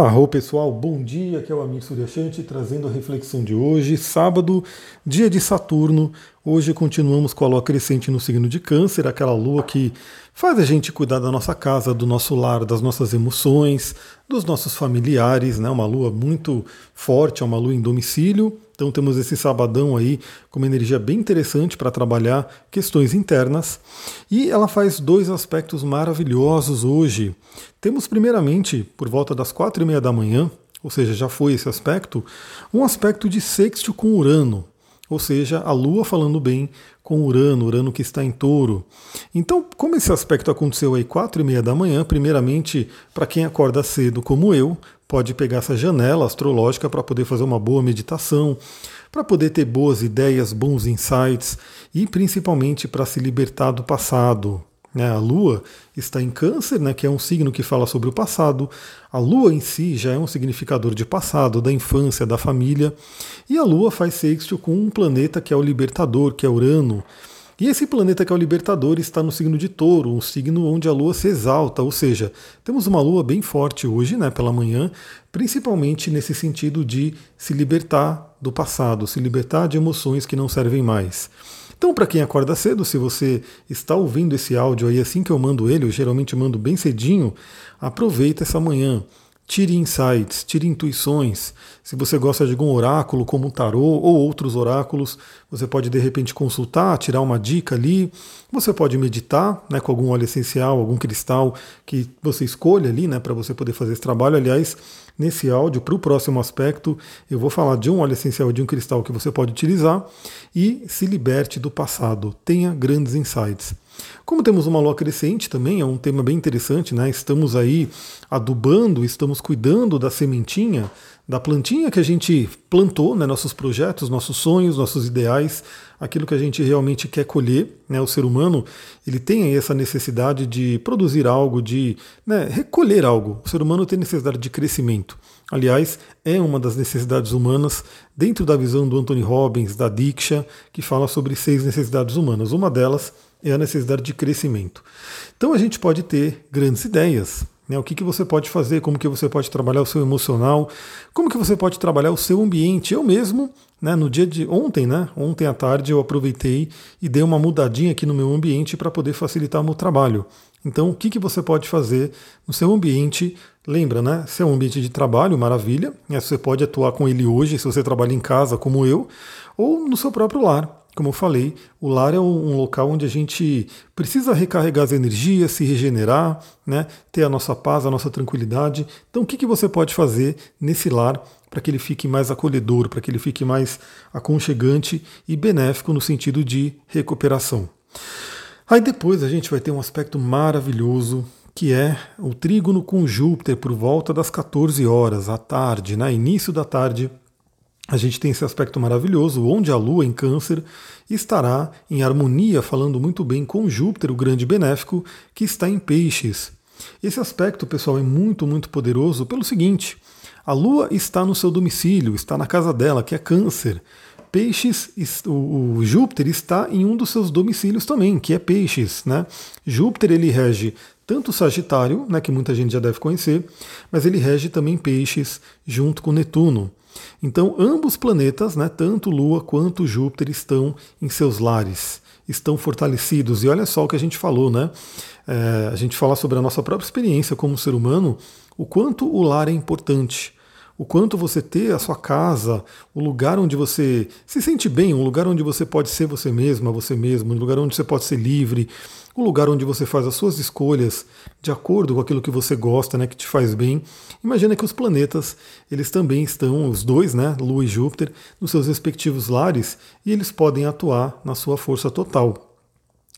Arro pessoal, bom dia, aqui é o Amir Suryashanti trazendo a reflexão de hoje, sábado, dia de Saturno. Hoje continuamos com a lua crescente no signo de Câncer, aquela lua que faz a gente cuidar da nossa casa, do nosso lar, das nossas emoções, dos nossos familiares, né? Uma lua muito forte, é uma lua em domicílio. Então temos esse sabadão aí com uma energia bem interessante para trabalhar questões internas. E ela faz dois aspectos maravilhosos hoje. Temos primeiramente, por volta das quatro e meia da manhã, ou seja, já foi esse aspecto, um aspecto de sexto com Urano. Ou seja, a Lua falando bem com Urano, Urano que está em touro. Então, como esse aspecto aconteceu aí quatro e meia da manhã, primeiramente, para quem acorda cedo como eu, pode pegar essa janela astrológica para poder fazer uma boa meditação, para poder ter boas ideias, bons insights e principalmente para se libertar do passado. Né? A Lua está em Câncer, né, que é um signo que fala sobre o passado. A Lua em si já é um significador de passado, da infância, da família. E a Lua faz sexto com um planeta que é o libertador, que é Urano. E esse planeta que é o Libertador está no signo de Touro, um signo onde a Lua se exalta, ou seja, temos uma Lua bem forte hoje, né, pela manhã, principalmente nesse sentido de se libertar do passado, se libertar de emoções que não servem mais. Então, para quem acorda cedo, se você está ouvindo esse áudio aí assim que eu mando ele, eu geralmente mando bem cedinho, aproveita essa manhã. Tire insights, tire intuições. Se você gosta de algum oráculo, como o tarô ou outros oráculos, você pode de repente consultar, tirar uma dica ali. Você pode meditar né, com algum óleo essencial, algum cristal que você escolha ali né, para você poder fazer esse trabalho. Aliás, nesse áudio, para o próximo aspecto, eu vou falar de um óleo essencial de um cristal que você pode utilizar e se liberte do passado. Tenha grandes insights. Como temos uma lua crescente também, é um tema bem interessante, né? Estamos aí adubando, estamos cuidando da sementinha, da plantinha que a gente plantou, né? Nossos projetos, nossos sonhos, nossos ideais, aquilo que a gente realmente quer colher, né? O ser humano, ele tem aí essa necessidade de produzir algo, de né, recolher algo. O ser humano tem necessidade de crescimento. Aliás, é uma das necessidades humanas dentro da visão do Anthony Robbins, da Diksha, que fala sobre seis necessidades humanas. Uma delas é a necessidade de crescimento. Então a gente pode ter grandes ideias. Né? O que, que você pode fazer, como que você pode trabalhar o seu emocional, como que você pode trabalhar o seu ambiente. Eu mesmo, né, no dia de ontem, né, ontem à tarde, eu aproveitei e dei uma mudadinha aqui no meu ambiente para poder facilitar o meu trabalho. Então, o que, que você pode fazer no seu ambiente? Lembra, né? Se é um ambiente de trabalho, maravilha. Né? Você pode atuar com ele hoje, se você trabalha em casa, como eu, ou no seu próprio lar. Como eu falei, o lar é um local onde a gente precisa recarregar as energias, se regenerar, né, ter a nossa paz, a nossa tranquilidade. Então, o que, que você pode fazer nesse lar para que ele fique mais acolhedor, para que ele fique mais aconchegante e benéfico no sentido de recuperação? Aí depois a gente vai ter um aspecto maravilhoso que é o trígono com Júpiter por volta das 14 horas à tarde, né? início da tarde, a gente tem esse aspecto maravilhoso, onde a Lua em Câncer estará em harmonia, falando muito bem com Júpiter, o grande benéfico, que está em Peixes. Esse aspecto, pessoal, é muito, muito poderoso pelo seguinte: a Lua está no seu domicílio, está na casa dela, que é Câncer. Peixes, o, Júpiter está em um dos seus domicílios também, que é Peixes. Né? Júpiter ele rege tanto Sagitário, né, que muita gente já deve conhecer, mas ele rege também Peixes junto com Netuno. Então, ambos planetas, né, tanto Lua quanto Júpiter, estão em seus lares, estão fortalecidos. E olha só o que a gente falou, né? É, a gente fala sobre a nossa própria experiência como ser humano, o quanto o lar é importante o quanto você ter a sua casa, o lugar onde você se sente bem, um lugar onde você pode ser você mesma, você mesmo, um lugar onde você pode ser livre, um lugar onde você faz as suas escolhas de acordo com aquilo que você gosta, né, que te faz bem. Imagina que os planetas, eles também estão, os dois, né, Lua e Júpiter, nos seus respectivos lares e eles podem atuar na sua força total.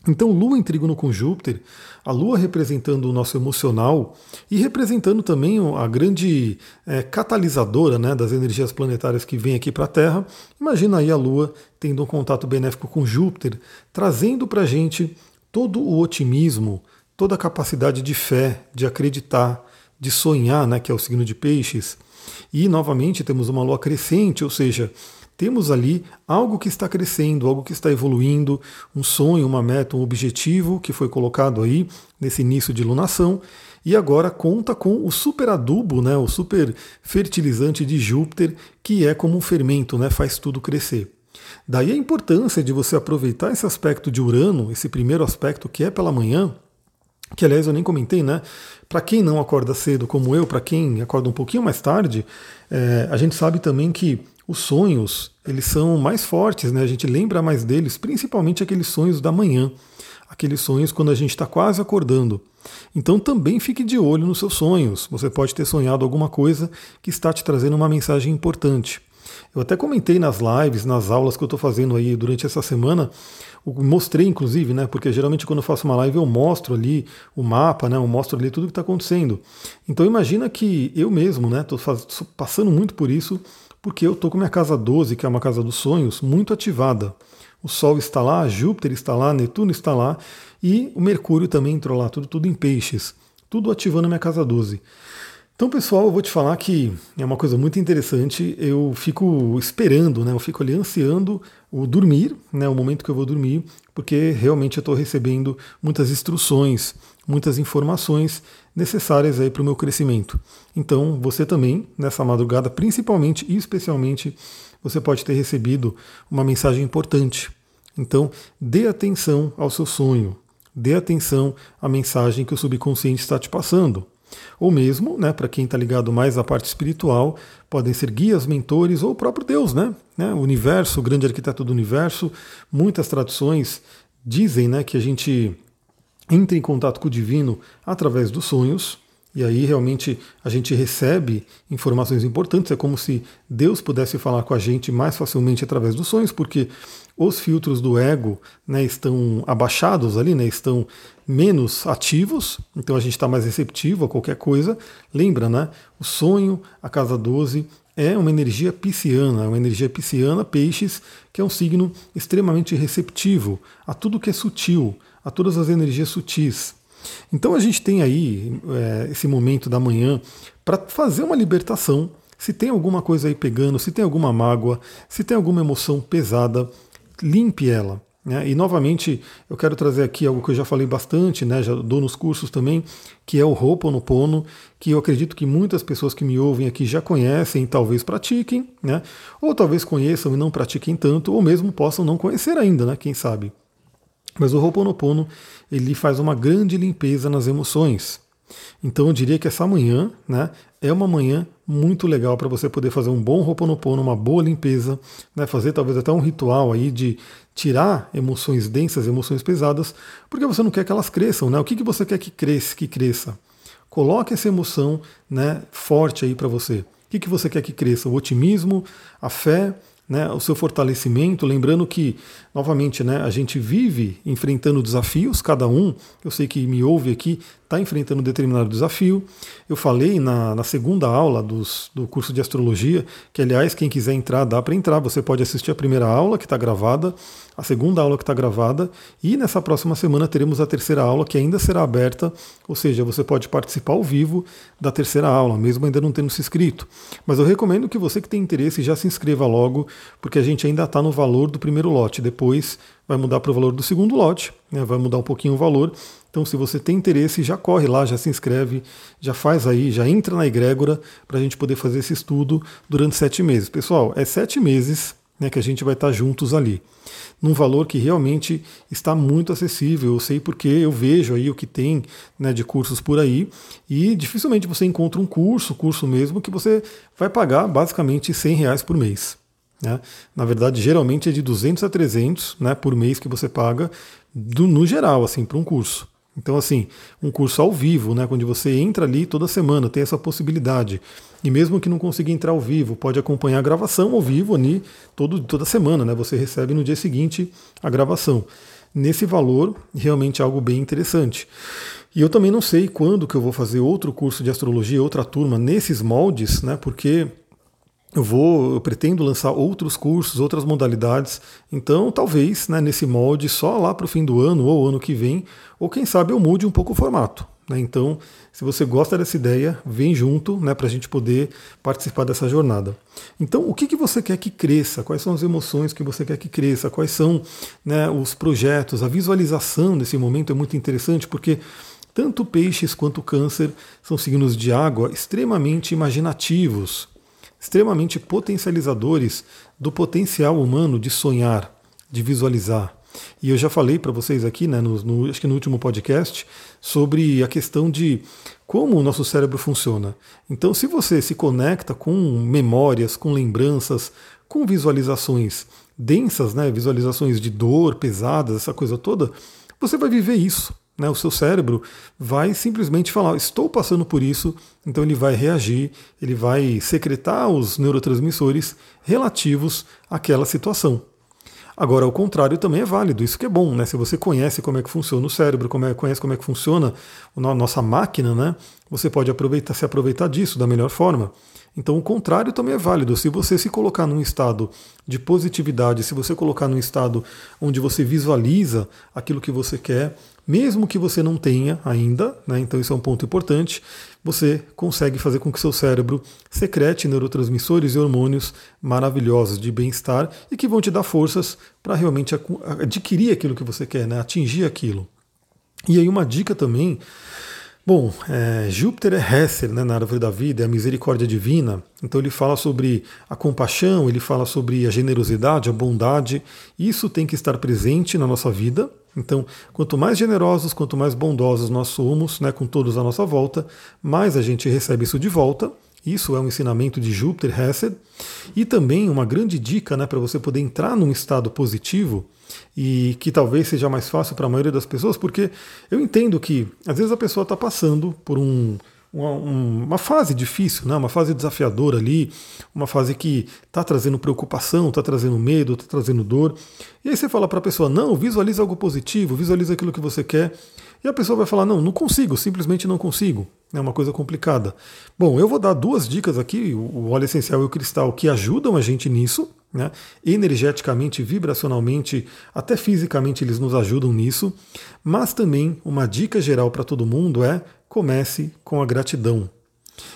Então, Lua em trígono com Júpiter, a Lua representando o nosso emocional e representando também a grande é, catalisadora né, das energias planetárias que vem aqui para a Terra. Imagina aí a Lua tendo um contato benéfico com Júpiter, trazendo para a gente todo o otimismo, toda a capacidade de fé, de acreditar, de sonhar, né, que é o signo de Peixes. E novamente temos uma Lua crescente, ou seja, temos ali algo que está crescendo, algo que está evoluindo, um sonho, uma meta, um objetivo que foi colocado aí nesse início de lunação e agora conta com o super adubo, né, o super fertilizante de Júpiter, que é como um fermento, né, faz tudo crescer. Daí a importância de você aproveitar esse aspecto de Urano, esse primeiro aspecto que é pela manhã, que aliás eu nem comentei, né? Para quem não acorda cedo como eu, para quem acorda um pouquinho mais tarde, é, a gente sabe também que os sonhos eles são mais fortes, né? A gente lembra mais deles, principalmente aqueles sonhos da manhã, aqueles sonhos quando a gente está quase acordando. Então também fique de olho nos seus sonhos. Você pode ter sonhado alguma coisa que está te trazendo uma mensagem importante. Eu até comentei nas lives, nas aulas que eu estou fazendo aí durante essa semana, mostrei inclusive, né? Porque geralmente quando eu faço uma live eu mostro ali o mapa, né? Eu mostro ali tudo que está acontecendo. Então imagina que eu mesmo, né? Estou passando muito por isso, porque eu estou com minha casa 12, que é uma casa dos sonhos, muito ativada. O Sol está lá, Júpiter está lá, Netuno está lá e o Mercúrio também entrou lá, tudo, tudo em peixes, tudo ativando a minha casa 12. Então, pessoal, eu vou te falar que é uma coisa muito interessante. Eu fico esperando, né? Eu fico ali ansiando o dormir, né? O momento que eu vou dormir, porque realmente eu estou recebendo muitas instruções, muitas informações necessárias aí para o meu crescimento. Então, você também, nessa madrugada, principalmente e especialmente, você pode ter recebido uma mensagem importante. Então, dê atenção ao seu sonho, dê atenção à mensagem que o subconsciente está te passando. Ou mesmo, né, para quem está ligado mais à parte espiritual, podem ser guias, mentores ou o próprio Deus, né? né? O universo, o grande arquiteto do universo. Muitas tradições dizem né, que a gente entra em contato com o divino através dos sonhos. E aí realmente a gente recebe informações importantes. É como se Deus pudesse falar com a gente mais facilmente através dos sonhos, porque os filtros do ego né, estão abaixados ali, né, estão menos ativos, então a gente está mais receptivo a qualquer coisa. Lembra, né? O sonho, a casa 12, é uma energia pisciana, é uma energia pisciana, peixes, que é um signo extremamente receptivo a tudo que é sutil, a todas as energias sutis. Então a gente tem aí é, esse momento da manhã para fazer uma libertação. Se tem alguma coisa aí pegando, se tem alguma mágoa, se tem alguma emoção pesada, limpe ela. Né? E novamente eu quero trazer aqui algo que eu já falei bastante, né? já dou nos cursos também, que é o Ho'oponopono, que eu acredito que muitas pessoas que me ouvem aqui já conhecem, talvez pratiquem, né? ou talvez conheçam e não pratiquem tanto, ou mesmo possam não conhecer ainda, né? quem sabe. Mas o Ho'oponopono ele faz uma grande limpeza nas emoções. Então eu diria que essa manhã né, é uma manhã muito legal para você poder fazer um bom Ho'oponopono, uma boa limpeza, né, fazer talvez até um ritual aí de tirar emoções densas, emoções pesadas, porque você não quer que elas cresçam. Né? O que, que você quer que cresça? Que cresça? Coloque essa emoção né, forte aí para você. O que, que você quer que cresça? O otimismo, a fé, né, o seu fortalecimento, lembrando que, novamente, né, a gente vive enfrentando desafios, cada um, eu sei que me ouve aqui, está enfrentando um determinado desafio. Eu falei na, na segunda aula dos, do curso de astrologia, que aliás, quem quiser entrar, dá para entrar, você pode assistir a primeira aula, que está gravada, a segunda aula que está gravada, e nessa próxima semana teremos a terceira aula, que ainda será aberta, ou seja, você pode participar ao vivo da terceira aula, mesmo ainda não tendo se inscrito. Mas eu recomendo que você que tem interesse já se inscreva logo, porque a gente ainda está no valor do primeiro lote, depois vai mudar para o valor do segundo lote, né, vai mudar um pouquinho o valor. Então, se você tem interesse, já corre lá, já se inscreve, já faz aí, já entra na egrégora para a gente poder fazer esse estudo durante sete meses. Pessoal, é sete meses né, que a gente vai estar juntos ali. Num valor que realmente está muito acessível. Eu sei porque eu vejo aí o que tem né, de cursos por aí e dificilmente você encontra um curso, curso mesmo, que você vai pagar basicamente 100 reais por mês. Né? Na verdade, geralmente é de 200 a 300 né, por mês que você paga, do, no geral, assim, para um curso. Então, assim, um curso ao vivo, né, onde você entra ali toda semana, tem essa possibilidade. E mesmo que não consiga entrar ao vivo, pode acompanhar a gravação ao vivo ali todo, toda semana, né? Você recebe no dia seguinte a gravação. Nesse valor, realmente é algo bem interessante. E eu também não sei quando que eu vou fazer outro curso de astrologia, outra turma nesses moldes, né? Porque eu vou, eu pretendo lançar outros cursos, outras modalidades. Então, talvez, né, nesse molde, só lá para o fim do ano ou ano que vem, ou quem sabe eu mude um pouco o formato. Né? Então, se você gosta dessa ideia, vem junto né, para a gente poder participar dessa jornada. Então, o que, que você quer que cresça? Quais são as emoções que você quer que cresça? Quais são né, os projetos? A visualização nesse momento é muito interessante porque tanto peixes quanto câncer são signos de água extremamente imaginativos, extremamente potencializadores do potencial humano de sonhar, de visualizar. E eu já falei para vocês aqui, né, no, no, acho que no último podcast, sobre a questão de como o nosso cérebro funciona. Então, se você se conecta com memórias, com lembranças, com visualizações densas, né, visualizações de dor, pesadas, essa coisa toda, você vai viver isso. Né? O seu cérebro vai simplesmente falar: estou passando por isso, então ele vai reagir, ele vai secretar os neurotransmissores relativos àquela situação. Agora, o contrário também é válido, isso que é bom, né? Se você conhece como é que funciona o cérebro, como é, conhece como é que funciona a nossa máquina, né? Você pode aproveitar, se aproveitar disso da melhor forma. Então, o contrário também é válido. Se você se colocar num estado de positividade, se você colocar num estado onde você visualiza aquilo que você quer, mesmo que você não tenha ainda, né, então isso é um ponto importante, você consegue fazer com que seu cérebro secrete neurotransmissores e hormônios maravilhosos de bem-estar e que vão te dar forças para realmente adquirir aquilo que você quer, né, atingir aquilo. E aí uma dica também Bom, é, Júpiter é Hesser né, na árvore da vida, é a misericórdia divina. Então ele fala sobre a compaixão, ele fala sobre a generosidade, a bondade. Isso tem que estar presente na nossa vida. Então, quanto mais generosos, quanto mais bondosos nós somos, né, com todos à nossa volta, mais a gente recebe isso de volta. Isso é um ensinamento de Júpiter Hesed. E também uma grande dica né, para você poder entrar num estado positivo e que talvez seja mais fácil para a maioria das pessoas, porque eu entendo que às vezes a pessoa está passando por um, uma, uma, fase difícil, né? uma fase desafiadora ali, uma fase que está trazendo preocupação, está trazendo medo, está trazendo dor. E aí você fala para a pessoa: não, visualize algo positivo, visualize aquilo que você quer. E a pessoa vai falar: não, não consigo, simplesmente não consigo. É uma coisa complicada. Bom, eu vou dar duas dicas aqui, o óleo essencial e o cristal, que ajudam a gente nisso. Né? Energeticamente, vibracionalmente, até fisicamente eles nos ajudam nisso. Mas também uma dica geral para todo mundo é comece com a gratidão.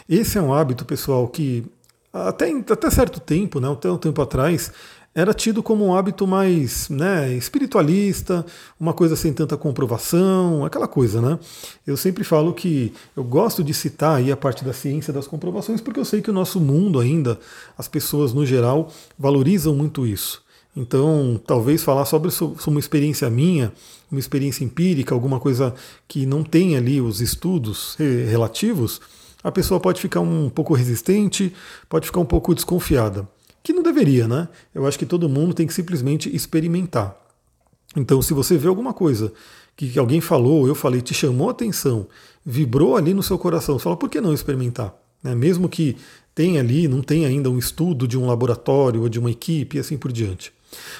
Esse é um hábito, pessoal, que até, até certo tempo, né, até um tempo atrás, era tido como um hábito mais né, espiritualista, uma coisa sem tanta comprovação, aquela coisa, né? Eu sempre falo que eu gosto de citar aí a parte da ciência das comprovações, porque eu sei que o nosso mundo ainda, as pessoas no geral, valorizam muito isso. Então, talvez falar sobre, sobre uma experiência minha, uma experiência empírica, alguma coisa que não tem ali os estudos relativos, a pessoa pode ficar um pouco resistente, pode ficar um pouco desconfiada que não deveria, né? Eu acho que todo mundo tem que simplesmente experimentar. Então, se você vê alguma coisa que alguém falou, eu falei, te chamou a atenção, vibrou ali no seu coração, fala, por que não experimentar? Né? Mesmo que tenha ali, não tenha ainda um estudo de um laboratório ou de uma equipe e assim por diante.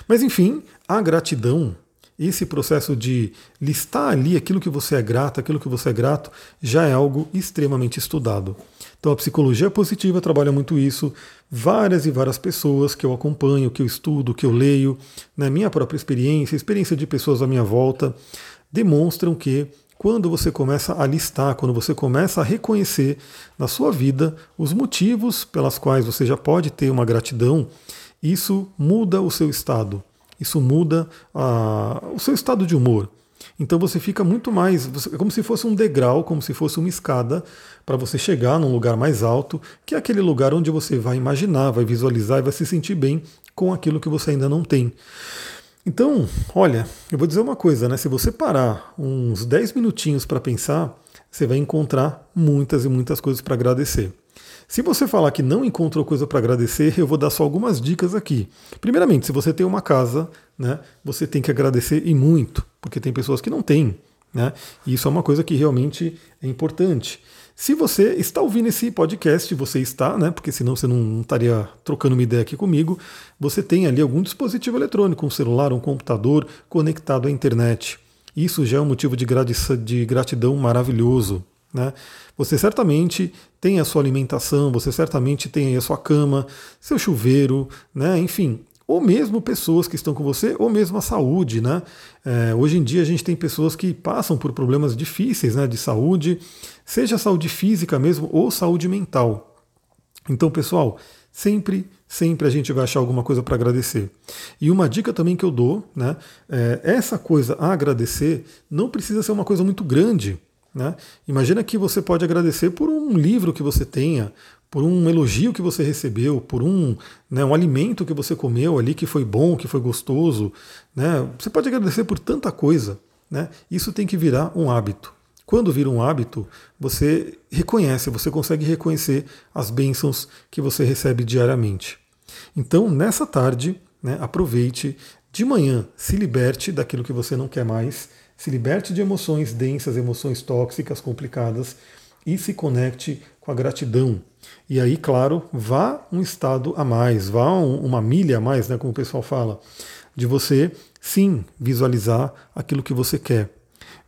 Mas enfim, a gratidão, esse processo de listar ali aquilo que você é grato, aquilo que você é grato, já é algo extremamente estudado. Então a psicologia positiva trabalha muito isso. Várias e várias pessoas que eu acompanho, que eu estudo, que eu leio, na minha própria experiência, experiência de pessoas à minha volta, demonstram que quando você começa a listar, quando você começa a reconhecer na sua vida os motivos pelas quais você já pode ter uma gratidão, isso muda o seu estado, isso muda a, o seu estado de humor. Então você fica muito mais, é como se fosse um degrau, como se fosse uma escada para você chegar num lugar mais alto, que é aquele lugar onde você vai imaginar, vai visualizar e vai se sentir bem com aquilo que você ainda não tem. Então, olha, eu vou dizer uma coisa, né? Se você parar uns 10 minutinhos para pensar, você vai encontrar muitas e muitas coisas para agradecer. Se você falar que não encontrou coisa para agradecer, eu vou dar só algumas dicas aqui. Primeiramente, se você tem uma casa, né, você tem que agradecer e muito, porque tem pessoas que não têm. Né? E isso é uma coisa que realmente é importante. Se você está ouvindo esse podcast, você está, né? Porque senão você não estaria trocando uma ideia aqui comigo. Você tem ali algum dispositivo eletrônico, um celular, um computador conectado à internet. Isso já é um motivo de gratidão maravilhoso. Né? Você certamente tem a sua alimentação, você certamente tem a sua cama, seu chuveiro, né? enfim, ou mesmo pessoas que estão com você, ou mesmo a saúde, né? É, hoje em dia a gente tem pessoas que passam por problemas difíceis né, de saúde, seja saúde física mesmo ou saúde mental. Então, pessoal, sempre, sempre a gente vai achar alguma coisa para agradecer. E uma dica também que eu dou, né? É, essa coisa a agradecer não precisa ser uma coisa muito grande. Né? Imagina que você pode agradecer por um livro que você tenha, por um elogio que você recebeu, por um, né, um alimento que você comeu ali que foi bom, que foi gostoso. Né? Você pode agradecer por tanta coisa. Né? Isso tem que virar um hábito. Quando vira um hábito, você reconhece, você consegue reconhecer as bênçãos que você recebe diariamente. Então, nessa tarde, né, aproveite, de manhã, se liberte daquilo que você não quer mais, se liberte de emoções densas, emoções tóxicas, complicadas e se conecte com a gratidão. E aí, claro, vá um estado a mais, vá um, uma milha a mais, né, como o pessoal fala, de você sim visualizar aquilo que você quer.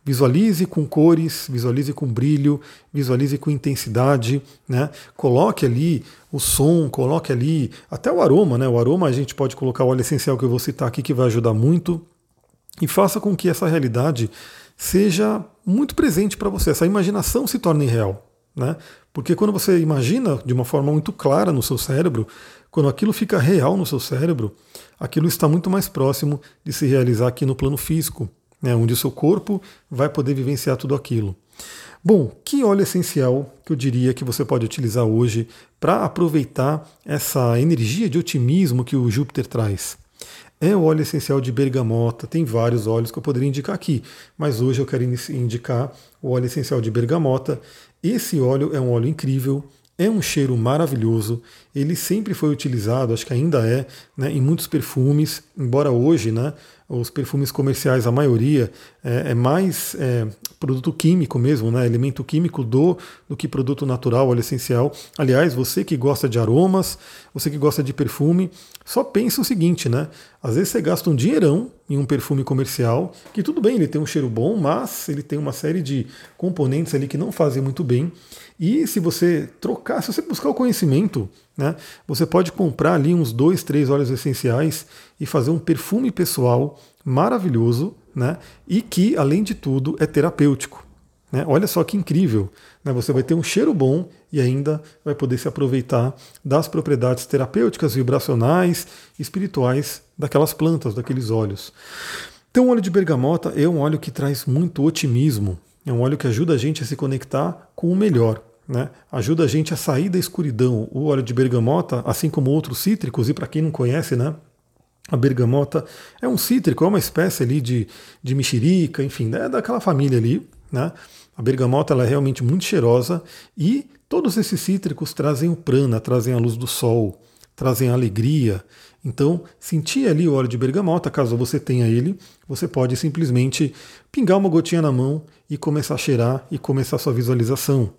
Visualize com cores, visualize com brilho, visualize com intensidade, né? Coloque ali o som, coloque ali até o aroma, né? O aroma a gente pode colocar o óleo essencial que eu vou citar aqui que vai ajudar muito e faça com que essa realidade seja muito presente para você, essa imaginação se torne real, né? Porque quando você imagina de uma forma muito clara no seu cérebro, quando aquilo fica real no seu cérebro, aquilo está muito mais próximo de se realizar aqui no plano físico né, onde o seu corpo vai poder vivenciar tudo aquilo. Bom, que óleo essencial que eu diria que você pode utilizar hoje para aproveitar essa energia de otimismo que o Júpiter traz? É o óleo essencial de bergamota, tem vários óleos que eu poderia indicar aqui, mas hoje eu quero indicar o óleo essencial de bergamota. Esse óleo é um óleo incrível, é um cheiro maravilhoso, ele sempre foi utilizado, acho que ainda é, né, em muitos perfumes, embora hoje né, os perfumes comerciais, a maioria, é, é mais é, produto químico mesmo, né, elemento químico do, do que produto natural, óleo essencial. Aliás, você que gosta de aromas, você que gosta de perfume, só pensa o seguinte, né? Às vezes você gasta um dinheirão em um perfume comercial, que tudo bem, ele tem um cheiro bom, mas ele tem uma série de componentes ali que não fazem muito bem. E se você trocar, se você buscar o conhecimento, né, você pode comprar ali uns dois, três óleos essenciais e fazer um perfume pessoal maravilhoso, né, e que, além de tudo, é terapêutico. Né? Olha só que incrível! Né? Você vai ter um cheiro bom e ainda vai poder se aproveitar das propriedades terapêuticas, vibracionais, espirituais daquelas plantas, daqueles óleos. Então, o óleo de bergamota é um óleo que traz muito otimismo, é um óleo que ajuda a gente a se conectar com o melhor né? ajuda a gente a sair da escuridão. O óleo de bergamota, assim como outros cítricos, e para quem não conhece, né, a bergamota é um cítrico, é uma espécie ali de, de mexerica, enfim, é daquela família ali. Né? A bergamota ela é realmente muito cheirosa e todos esses cítricos trazem o prana, trazem a luz do sol, trazem a alegria. Então, sentir ali o óleo de bergamota, caso você tenha ele, você pode simplesmente pingar uma gotinha na mão e começar a cheirar e começar sua visualização.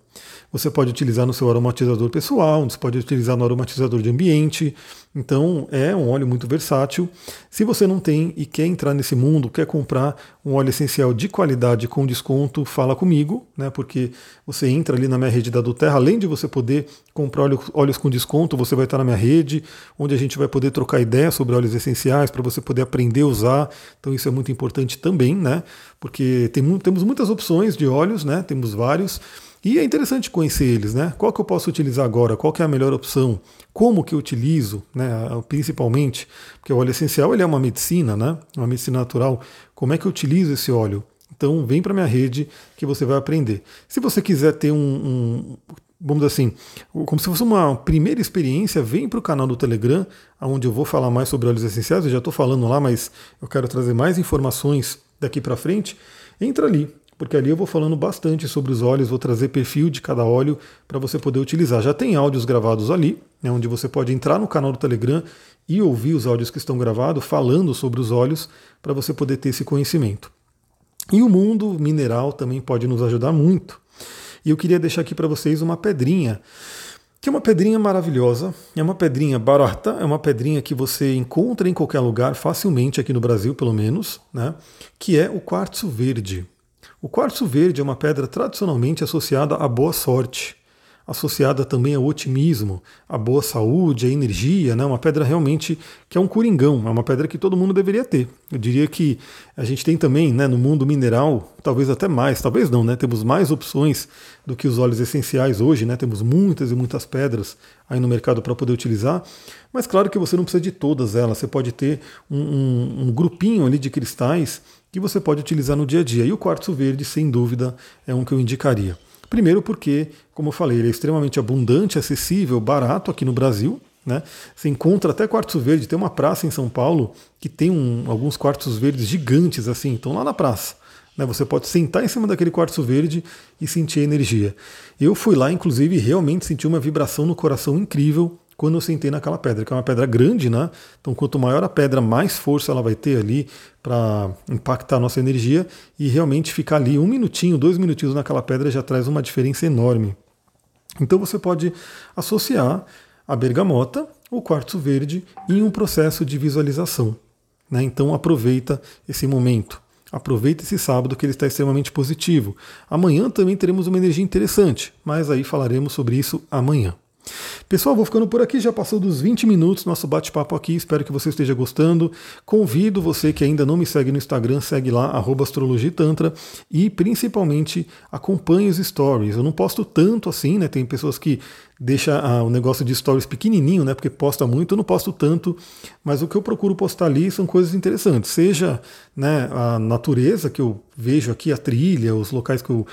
Você pode utilizar no seu aromatizador pessoal, você pode utilizar no aromatizador de ambiente. Então é um óleo muito versátil. Se você não tem e quer entrar nesse mundo, quer comprar um óleo essencial de qualidade com desconto, fala comigo, né? Porque você entra ali na minha rede da Duterra, além de você poder comprar óleos com desconto, você vai estar na minha rede, onde a gente vai poder trocar ideias sobre óleos essenciais para você poder aprender a usar. Então isso é muito importante também, né? Porque tem, temos muitas opções de óleos, né? Temos vários. E é interessante conhecer eles, né? Qual que eu posso utilizar agora? Qual que é a melhor opção? Como que eu utilizo, né? Principalmente, porque o óleo essencial ele é uma medicina, né? Uma medicina natural. Como é que eu utilizo esse óleo? Então vem para minha rede que você vai aprender. Se você quiser ter um, um vamos dizer assim, como se fosse uma primeira experiência, vem para o canal do Telegram, onde eu vou falar mais sobre óleos essenciais. Eu já estou falando lá, mas eu quero trazer mais informações daqui para frente. Entra ali, porque ali eu vou falando bastante sobre os óleos, vou trazer perfil de cada óleo para você poder utilizar. Já tem áudios gravados ali, né, onde você pode entrar no canal do Telegram e ouvir os áudios que estão gravados falando sobre os óleos para você poder ter esse conhecimento. E o mundo mineral também pode nos ajudar muito. E eu queria deixar aqui para vocês uma pedrinha, que é uma pedrinha maravilhosa, é uma pedrinha barata, é uma pedrinha que você encontra em qualquer lugar, facilmente aqui no Brasil pelo menos, né? que é o quartzo verde. O quartzo verde é uma pedra tradicionalmente associada à boa sorte, associada também ao otimismo, à boa saúde, à energia, né? uma pedra realmente que é um coringão, é uma pedra que todo mundo deveria ter. Eu diria que a gente tem também né, no mundo mineral, talvez até mais, talvez não, né? temos mais opções do que os óleos essenciais hoje, né? temos muitas e muitas pedras aí no mercado para poder utilizar, mas claro que você não precisa de todas elas, você pode ter um, um, um grupinho ali de cristais que você pode utilizar no dia a dia. E o quartzo verde, sem dúvida, é um que eu indicaria. Primeiro porque, como eu falei, ele é extremamente abundante, acessível, barato aqui no Brasil. Né? Você encontra até quartzo verde, tem uma praça em São Paulo que tem um, alguns quartzos verdes gigantes assim, estão lá na praça. Né? Você pode sentar em cima daquele quartzo verde e sentir a energia. Eu fui lá, inclusive, e realmente senti uma vibração no coração incrível quando eu sentei naquela pedra, que é uma pedra grande, né? Então, quanto maior a pedra, mais força ela vai ter ali para impactar a nossa energia e realmente ficar ali um minutinho, dois minutinhos naquela pedra já traz uma diferença enorme. Então, você pode associar a bergamota, o quartzo verde, em um processo de visualização. Né? Então, aproveita esse momento. Aproveita esse sábado que ele está extremamente positivo. Amanhã também teremos uma energia interessante, mas aí falaremos sobre isso amanhã. Pessoal, vou ficando por aqui, já passou dos 20 minutos nosso bate-papo aqui, espero que você esteja gostando. Convido você que ainda não me segue no Instagram, segue lá, astrologitantra, e principalmente acompanhe os stories. Eu não posto tanto assim, né? Tem pessoas que deixam ah, o negócio de stories pequenininho, né? Porque posta muito, eu não posto tanto, mas o que eu procuro postar ali são coisas interessantes, seja né, a natureza que eu vejo aqui, a trilha, os locais que eu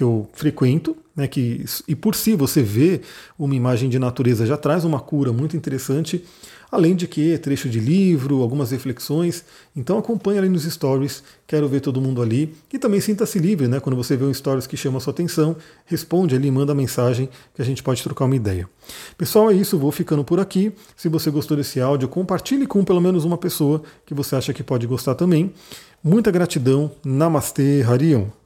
que eu frequento, né, que, e por si você vê uma imagem de natureza já traz uma cura muito interessante, além de que trecho de livro, algumas reflexões. Então acompanhe ali nos stories, quero ver todo mundo ali. E também sinta-se livre, né? Quando você vê um stories que chama a sua atenção, responde ali, manda mensagem que a gente pode trocar uma ideia. Pessoal, é isso, vou ficando por aqui. Se você gostou desse áudio, compartilhe com pelo menos uma pessoa que você acha que pode gostar também. Muita gratidão. Namastê, Harion.